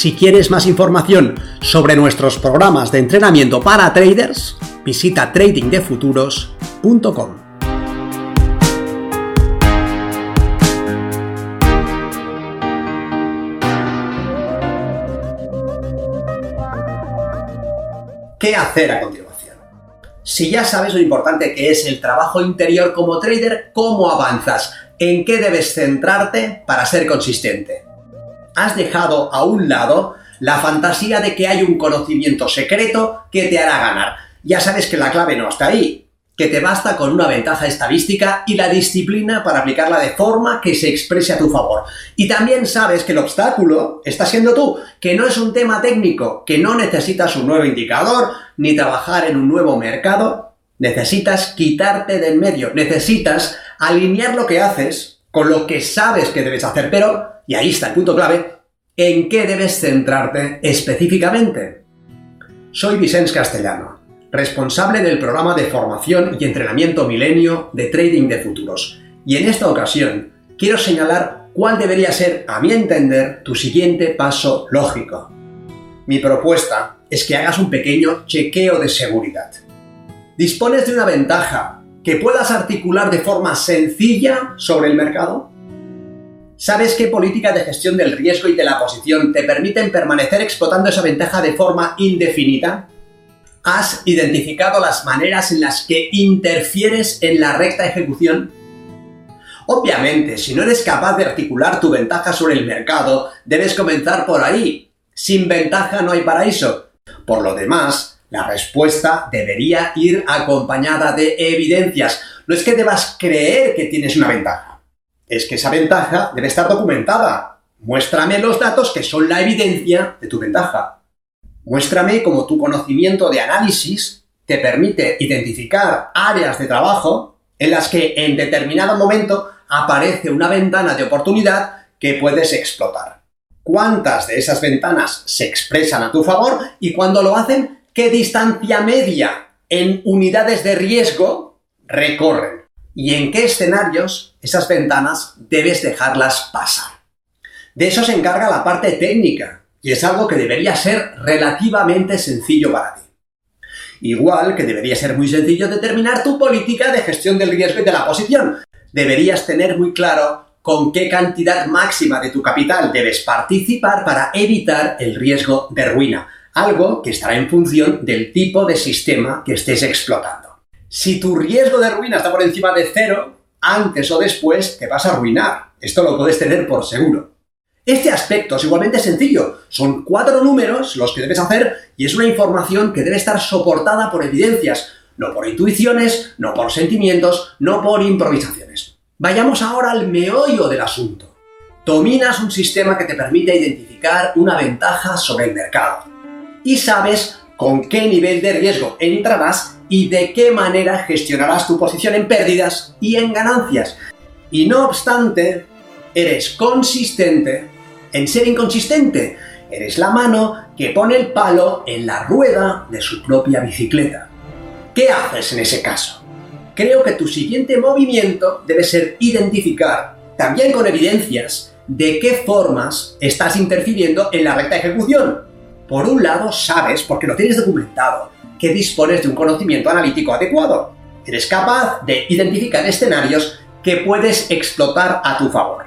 Si quieres más información sobre nuestros programas de entrenamiento para traders, visita tradingdefuturos.com. ¿Qué hacer a continuación? Si ya sabes lo importante que es el trabajo interior como trader, ¿cómo avanzas? ¿En qué debes centrarte para ser consistente? Has dejado a un lado la fantasía de que hay un conocimiento secreto que te hará ganar. Ya sabes que la clave no está ahí, que te basta con una ventaja estadística y la disciplina para aplicarla de forma que se exprese a tu favor. Y también sabes que el obstáculo está siendo tú, que no es un tema técnico, que no necesitas un nuevo indicador ni trabajar en un nuevo mercado, necesitas quitarte del medio, necesitas alinear lo que haces con lo que sabes que debes hacer, pero y ahí está el punto clave, en qué debes centrarte específicamente. Soy Vicens Castellano, responsable del programa de formación y entrenamiento milenio de trading de futuros. Y en esta ocasión quiero señalar cuál debería ser, a mi entender, tu siguiente paso lógico. Mi propuesta es que hagas un pequeño chequeo de seguridad. ¿Dispones de una ventaja que puedas articular de forma sencilla sobre el mercado? ¿Sabes qué política de gestión del riesgo y de la posición te permiten permanecer explotando esa ventaja de forma indefinida? ¿Has identificado las maneras en las que interfieres en la recta ejecución? Obviamente, si no eres capaz de articular tu ventaja sobre el mercado, debes comenzar por ahí. Sin ventaja no hay paraíso. Por lo demás, la respuesta debería ir acompañada de evidencias. No es que debas creer que tienes una ventaja es que esa ventaja debe estar documentada. Muéstrame los datos que son la evidencia de tu ventaja. Muéstrame cómo tu conocimiento de análisis te permite identificar áreas de trabajo en las que en determinado momento aparece una ventana de oportunidad que puedes explotar. ¿Cuántas de esas ventanas se expresan a tu favor y cuando lo hacen, qué distancia media en unidades de riesgo recorren? y en qué escenarios esas ventanas debes dejarlas pasar. De eso se encarga la parte técnica, y es algo que debería ser relativamente sencillo para ti. Igual que debería ser muy sencillo determinar tu política de gestión del riesgo y de la posición. Deberías tener muy claro con qué cantidad máxima de tu capital debes participar para evitar el riesgo de ruina, algo que estará en función del tipo de sistema que estés explotando. Si tu riesgo de ruina está por encima de cero, antes o después te vas a arruinar. Esto lo puedes tener por seguro. Este aspecto es igualmente sencillo. Son cuatro números los que debes hacer y es una información que debe estar soportada por evidencias, no por intuiciones, no por sentimientos, no por improvisaciones. Vayamos ahora al meollo del asunto. Dominas un sistema que te permite identificar una ventaja sobre el mercado y sabes con qué nivel de riesgo entrarás y de qué manera gestionarás tu posición en pérdidas y en ganancias. Y no obstante, eres consistente en ser inconsistente. Eres la mano que pone el palo en la rueda de su propia bicicleta. ¿Qué haces en ese caso? Creo que tu siguiente movimiento debe ser identificar, también con evidencias, de qué formas estás interfiriendo en la recta ejecución. Por un lado, sabes, porque lo tienes documentado, que dispones de un conocimiento analítico adecuado. Eres capaz de identificar escenarios que puedes explotar a tu favor.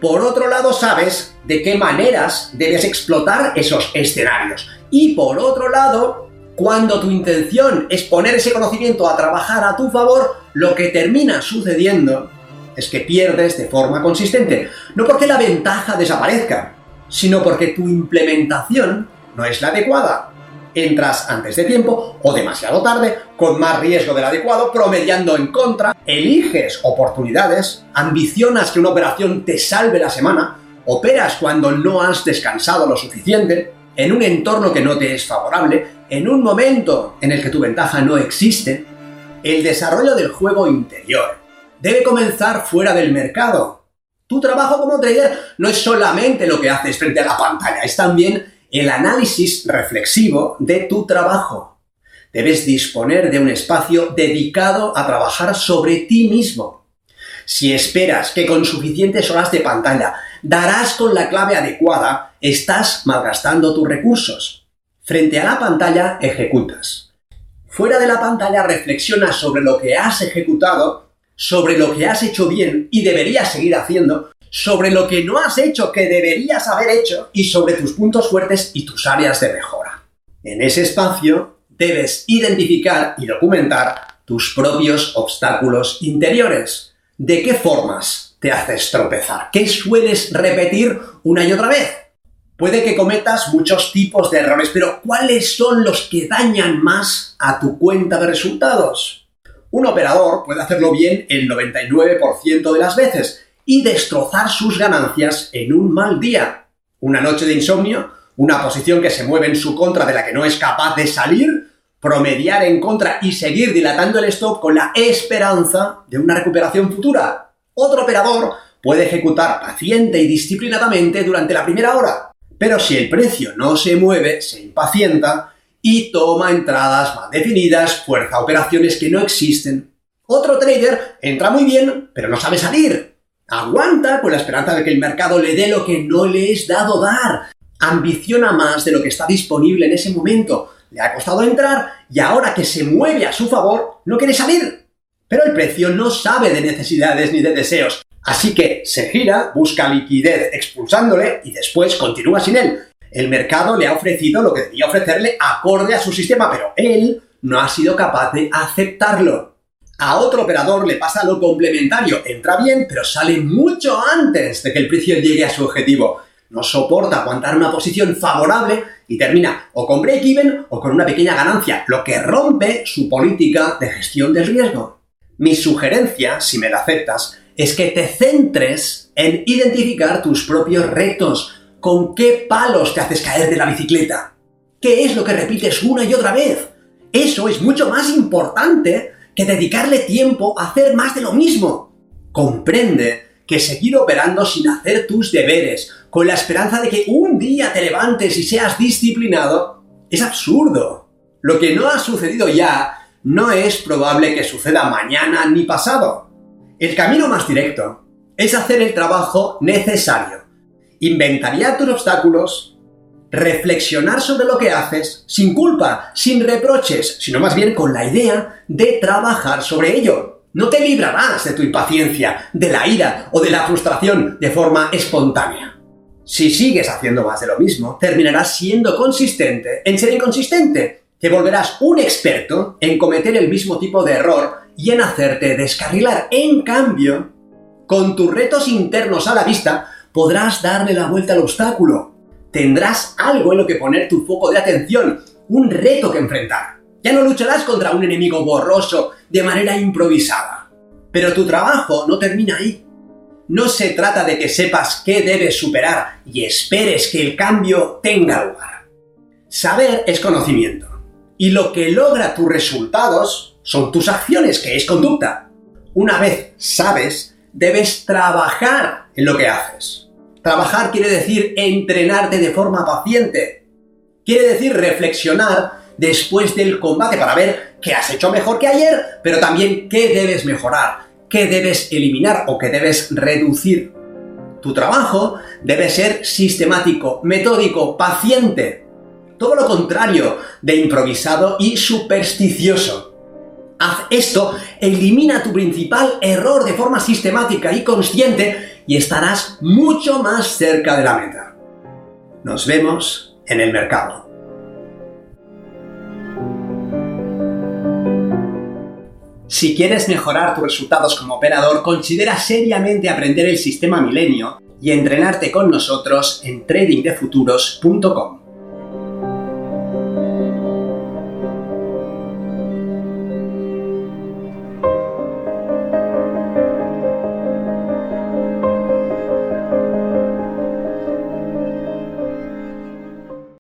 Por otro lado, sabes de qué maneras debes explotar esos escenarios. Y por otro lado, cuando tu intención es poner ese conocimiento a trabajar a tu favor, lo que termina sucediendo es que pierdes de forma consistente. No porque la ventaja desaparezca, sino porque tu implementación no es la adecuada entras antes de tiempo o demasiado tarde, con más riesgo del adecuado, promediando en contra, eliges oportunidades, ambicionas que una operación te salve la semana operas cuando no has descansado lo suficiente, en un entorno que no te es favorable, en un momento en el que tu ventaja no existe, el desarrollo del juego interior debe comenzar fuera del mercado. Tu trabajo como trader no es solamente lo que haces frente a la pantalla, es también el análisis reflexivo de tu trabajo. Debes disponer de un espacio dedicado a trabajar sobre ti mismo. Si esperas que con suficientes horas de pantalla darás con la clave adecuada, estás malgastando tus recursos. Frente a la pantalla ejecutas. Fuera de la pantalla reflexionas sobre lo que has ejecutado, sobre lo que has hecho bien y deberías seguir haciendo, sobre lo que no has hecho que deberías haber hecho y sobre tus puntos fuertes y tus áreas de mejora. En ese espacio debes identificar y documentar tus propios obstáculos interiores. ¿De qué formas te haces tropezar? ¿Qué sueles repetir una y otra vez? Puede que cometas muchos tipos de errores, pero ¿cuáles son los que dañan más a tu cuenta de resultados? Un operador puede hacerlo bien el 99% de las veces y destrozar sus ganancias en un mal día. Una noche de insomnio, una posición que se mueve en su contra de la que no es capaz de salir, promediar en contra y seguir dilatando el stop con la esperanza de una recuperación futura. Otro operador puede ejecutar paciente y disciplinadamente durante la primera hora, pero si el precio no se mueve, se impacienta y toma entradas mal definidas, fuerza operaciones que no existen. Otro trader entra muy bien, pero no sabe salir. Aguanta con la esperanza de que el mercado le dé lo que no le es dado dar. Ambiciona más de lo que está disponible en ese momento. Le ha costado entrar y ahora que se mueve a su favor, no quiere salir. Pero el precio no sabe de necesidades ni de deseos. Así que se gira, busca liquidez expulsándole y después continúa sin él. El mercado le ha ofrecido lo que debía ofrecerle acorde a su sistema, pero él no ha sido capaz de aceptarlo. A otro operador le pasa lo complementario, entra bien, pero sale mucho antes de que el precio llegue a su objetivo. No soporta aguantar una posición favorable y termina o con break-even o con una pequeña ganancia, lo que rompe su política de gestión del riesgo. Mi sugerencia, si me la aceptas, es que te centres en identificar tus propios retos. ¿Con qué palos te haces caer de la bicicleta? ¿Qué es lo que repites una y otra vez? Eso es mucho más importante que dedicarle tiempo a hacer más de lo mismo. Comprende que seguir operando sin hacer tus deberes, con la esperanza de que un día te levantes y seas disciplinado, es absurdo. Lo que no ha sucedido ya no es probable que suceda mañana ni pasado. El camino más directo es hacer el trabajo necesario, inventariar tus obstáculos, reflexionar sobre lo que haces sin culpa, sin reproches, sino más bien con la idea de trabajar sobre ello. No te librarás de tu impaciencia, de la ira o de la frustración de forma espontánea. Si sigues haciendo más de lo mismo, terminarás siendo consistente en ser inconsistente. Te volverás un experto en cometer el mismo tipo de error y en hacerte descarrilar. En cambio, con tus retos internos a la vista, podrás darle la vuelta al obstáculo. Tendrás algo en lo que poner tu foco de atención, un reto que enfrentar. Ya no lucharás contra un enemigo borroso de manera improvisada. Pero tu trabajo no termina ahí. No se trata de que sepas qué debes superar y esperes que el cambio tenga lugar. Saber es conocimiento. Y lo que logra tus resultados son tus acciones, que es conducta. Una vez sabes, debes trabajar en lo que haces. Trabajar quiere decir entrenarte de forma paciente. Quiere decir reflexionar después del combate para ver qué has hecho mejor que ayer, pero también qué debes mejorar, qué debes eliminar o qué debes reducir. Tu trabajo debe ser sistemático, metódico, paciente. Todo lo contrario de improvisado y supersticioso. Haz esto, elimina tu principal error de forma sistemática y consciente y estarás mucho más cerca de la meta. Nos vemos en el mercado. Si quieres mejorar tus resultados como operador, considera seriamente aprender el sistema Milenio y entrenarte con nosotros en tradingdefuturos.com.